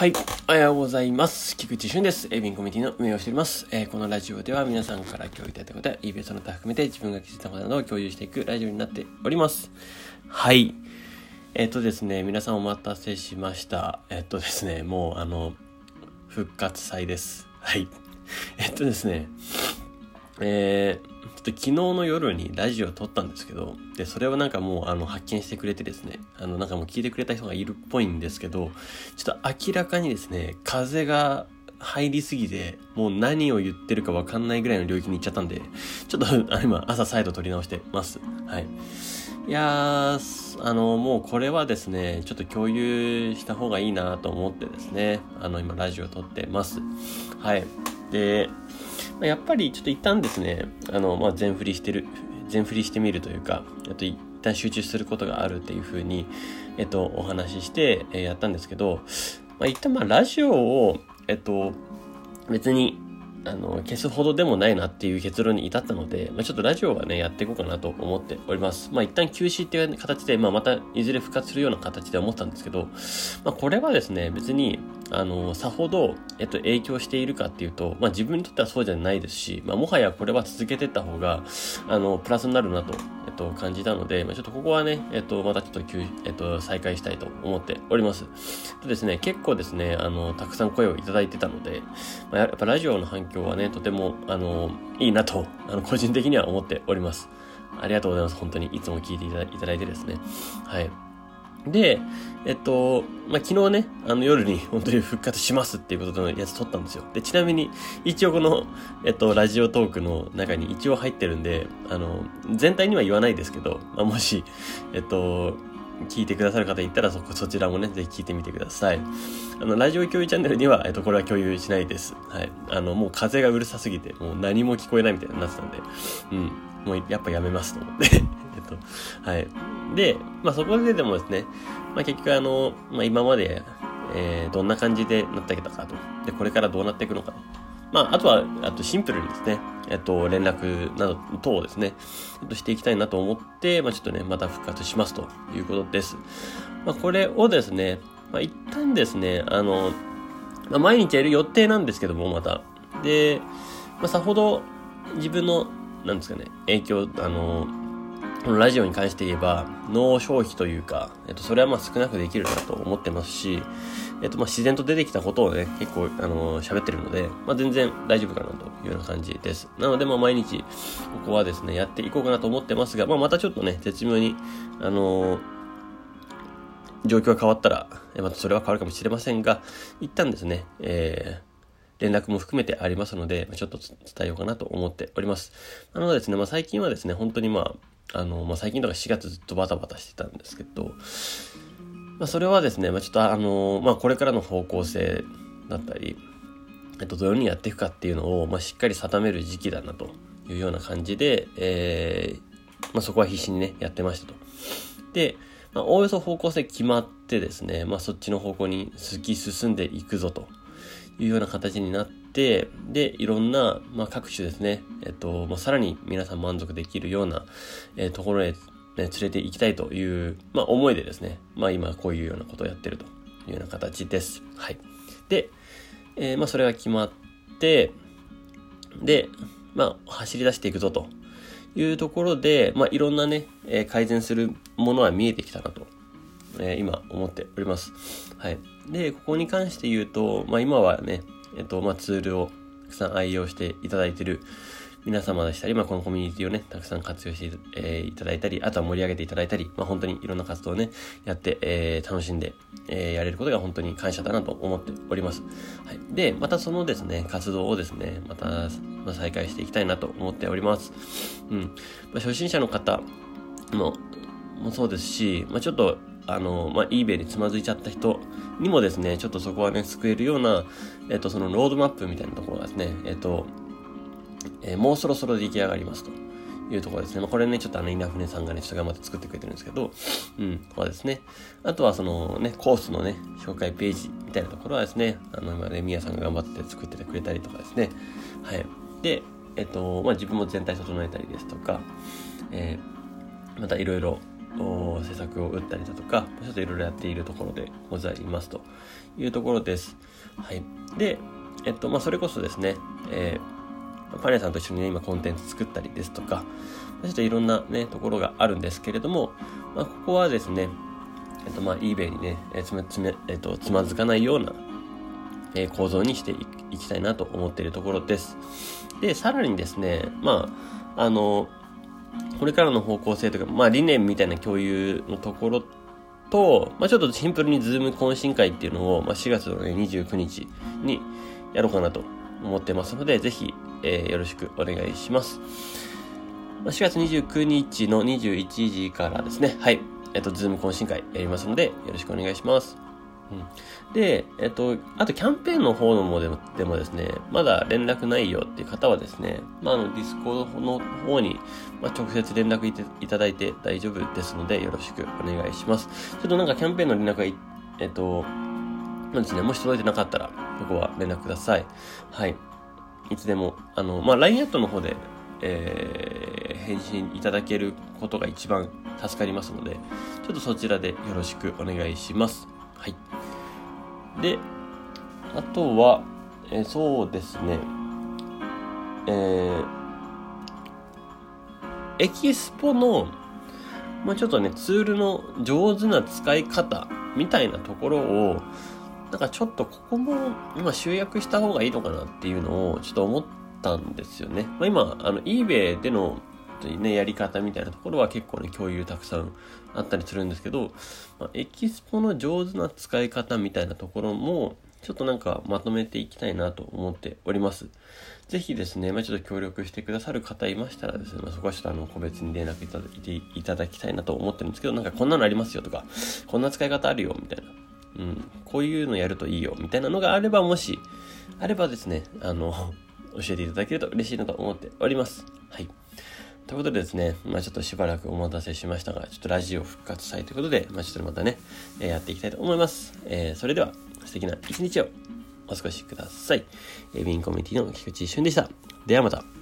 はい。おはようございます。菊池俊です。エビンコミュニティの運営をしております。えー、このラジオでは皆さんから共有いただいたことや、イベントの他含めて自分が気づいたことなどを共有していくラジオになっております。はい。えっ、ー、とですね、皆さんお待たせしました。えっ、ー、とですね、もうあの、復活祭です。はい。えっとですね、えー、ちょっと昨日の夜にラジオを撮ったんですけど、で、それをなんかもうあの発見してくれてですね、あのなんかもう聞いてくれた人がいるっぽいんですけど、ちょっと明らかにですね、風が入りすぎて、もう何を言ってるかわかんないぐらいの領域に行っちゃったんで、ちょっと今朝再度撮り直してます。はい。いやー、あの、もうこれはですね、ちょっと共有した方がいいなと思ってですね、あの今ラジオ撮ってます。はい。で、まあ、やっぱりちょっと一旦ですね、あの、まあ、全振りしてる、全振りしてみるというか、あと、一旦集中することがあるっていうふうに、えっと、お話しして、えー、やったんですけど、まあ、一旦まあ、ラジオを、えっと、別に、あの、消すほどでもないなっていう結論に至ったので、まあ、ちょっとラジオはね、やっていこうかなと思っております。まあ、一旦休止っていう形で、まあ、またいずれ復活するような形で思ったんですけど、まあ、これはですね、別に、あの、さほど、えっと、影響しているかっていうと、まあ、自分にとってはそうじゃないですし、まあ、もはやこれは続けていった方が、あの、プラスになるなと、と、感じたので、まあ、ちょっとここはね、えっと、またちょっと、えっと、再開したいと思っております。とですね、結構ですね、あの、たくさん声をいただいてたので、まあ、やっぱラジオの反響はね、とても、あの、いいなと、あの、個人的には思っております。ありがとうございます。本当にいつも聞いていただいてですね。はい。で、えっと、まあ、昨日ね、あの夜に 本当に復活しますっていうことのやつ撮ったんですよ。で、ちなみに、一応この、えっと、ラジオトークの中に一応入ってるんで、あの、全体には言わないですけど、まあ、もし、えっと、聞いてくださる方いたらそこ、そちらもね、ぜひ聞いてみてください。あの、ラジオ共有チャンネルには、えっと、これは共有しないです。はい。あの、もう風がうるさすぎて、もう何も聞こえないみたいになってたんで、うん。もうやっぱやめますと思って。と、はい。で、まあそこででもですね、まあ結局あの、まあ今まで、えー、どんな感じでなってきたかと。で、これからどうなっていくのかと。まあ、あとは、あとシンプルにですね、えっと、連絡など等をですね、っと、していきたいなと思って、まあ、ちょっとね、また復活しますということです。まあ、これをですね、まあ、一旦ですね、あの、まあ、毎日やる予定なんですけども、また。で、まあ、さほど自分の、なんですかね、影響、あ、のラジオに関して言えば、脳消費というか、えっと、それはまあ少なくできるなと思ってますし、えっと、まあ自然と出てきたことをね、結構、あの喋ってるので、まあ全然大丈夫かなというような感じです。なので、まあ毎日、ここはですね、やっていこうかなと思ってますが、まあまたちょっとね、絶妙に、あの状況が変わったら、またそれは変わるかもしれませんが、一旦ですね、えー、連絡も含めてありますので、ちょっと伝えようかなと思っております。なのでですね、まあ最近はですね、本当にまあ、あの、まあ、最近とか4月ずっとバタバタしてたんですけど、まあ、それはですね、まあ、ちょっとあの、まあ、これからの方向性だったり、えっと、どういうふうにやっていくかっていうのを、まあ、しっかり定める時期だなというような感じで、えー、まあ、そこは必死にね、やってましたと。で、まあ、おおよそ方向性決まってですね、まあ、そっちの方向に突き進んでいくぞというような形になって、、で、いろんな、まあ、各種ですね、えっと、まあ、さらに皆さん満足できるような、えー、ところへ、ね、連れて行きたいという、まあ、思いでですね、まあ、今こういうようなことをやってるというような形です。はい。で、えー、まあ、それが決まって、で、まあ、走り出していくぞというところで、まあ、いろんなね、えー、改善するものは見えてきたなと、えー、今思っております。はい。で、ここに関して言うと、まあ、今はね、えっと、まあ、ツールをたくさん愛用していただいている皆様でしたり、まあ、このコミュニティをね、たくさん活用して、えー、いただいたり、あとは盛り上げていただいたり、まあ、本当にいろんな活動をね、やって、えー、楽しんで、えー、やれることが本当に感謝だなと思っております。はい。で、またそのですね、活動をですね、また、まあ、再開していきたいなと思っております。うん。まあ、初心者の方も、もそうですし、まあ、ちょっとあの、まあ、eBay につまずいちゃった人にもですね、ちょっとそこはね、救えるような、えっと、そのロードマップみたいなところがですね、えっと、えー、もうそろそろ出来上がりますというところですね。まあ、これね、ちょっとあの、稲船さんがね、ちょっと頑張って作ってくれてるんですけど、うん、ここはですね。あとはそのね、コースのね、紹介ページみたいなところはですね、あの、今ね、みやさんが頑張って作っててくれたりとかですね。はい。で、えっと、まあ、自分も全体整えたりですとか、えー、またいろいろ施策を打ったりだとか、ちょっといろいろやっているところでございますというところです。はい。で、えっと、まあ、それこそですね、えー、パン屋さんと一緒にね、今コンテンツ作ったりですとか、ちょっといろんなね、ところがあるんですけれども、まあ、ここはですね、えっと、まあ、eBay にね、えつめ、つめ、えっと、つまずかないような、えー、構造にしていきたいなと思っているところです。で、さらにですね、まあ、あの、これからの方向性とか、まあ理念みたいな共有のところと、まあちょっとシンプルにズーム懇親会っていうのを、まあ4月の、ね、29日にやろうかなと思ってますので、ぜひ、えー、よろしくお願いします。まあ、4月29日の21時からですね、はい、えっと、ズーム懇親会やりますので、よろしくお願いします。で、えっと、あとキャンペーンの方のもでもでもですね、まだ連絡ないよっていう方はですね、まあ、あの、ディスコードの方に、まあ、直接連絡いていただいて大丈夫ですので、よろしくお願いします。ちょっとなんかキャンペーンの連絡がえっと、そうですね、もし届いてなかったら、ここは連絡ください。はい。いつでも、あの、まあ、LINE アットの方で、えー、返信いただけることが一番助かりますので、ちょっとそちらでよろしくお願いします。はい。で、あとは、え、そうですね、えー、エキスポの、まあ、ちょっとね、ツールの上手な使い方みたいなところを、なんかちょっとここも今集約した方がいいのかなっていうのをちょっと思ったんですよね。まあ、今、あの eBay でのね、やり方みたいなところは結構ね、共有たくさんあったりするんですけど、まあ、エキスポの上手な使い方みたいなところも、ちょっとなんかまとめていきたいなと思っております。ぜひですね、まあ、ちょっと協力してくださる方いましたらですね、まあ、そこはちょっとあの個別に連絡いただいていただきたいなと思ってるんですけど、なんかこんなのありますよとか、こんな使い方あるよみたいな、うん、こういうのやるといいよみたいなのがあれば、もし、あればですね、あの、教えていただけると嬉しいなと思っております。はい。ということでですね、まあちょっとしばらくお待たせしましたが、ちょっとラジオ復活祭ということで、まあちょっとまたね、えー、やっていきたいと思います。えー、それでは、素敵な一日をお過ごしください。えー、ビンコミュニティの菊池俊でした。ではまた。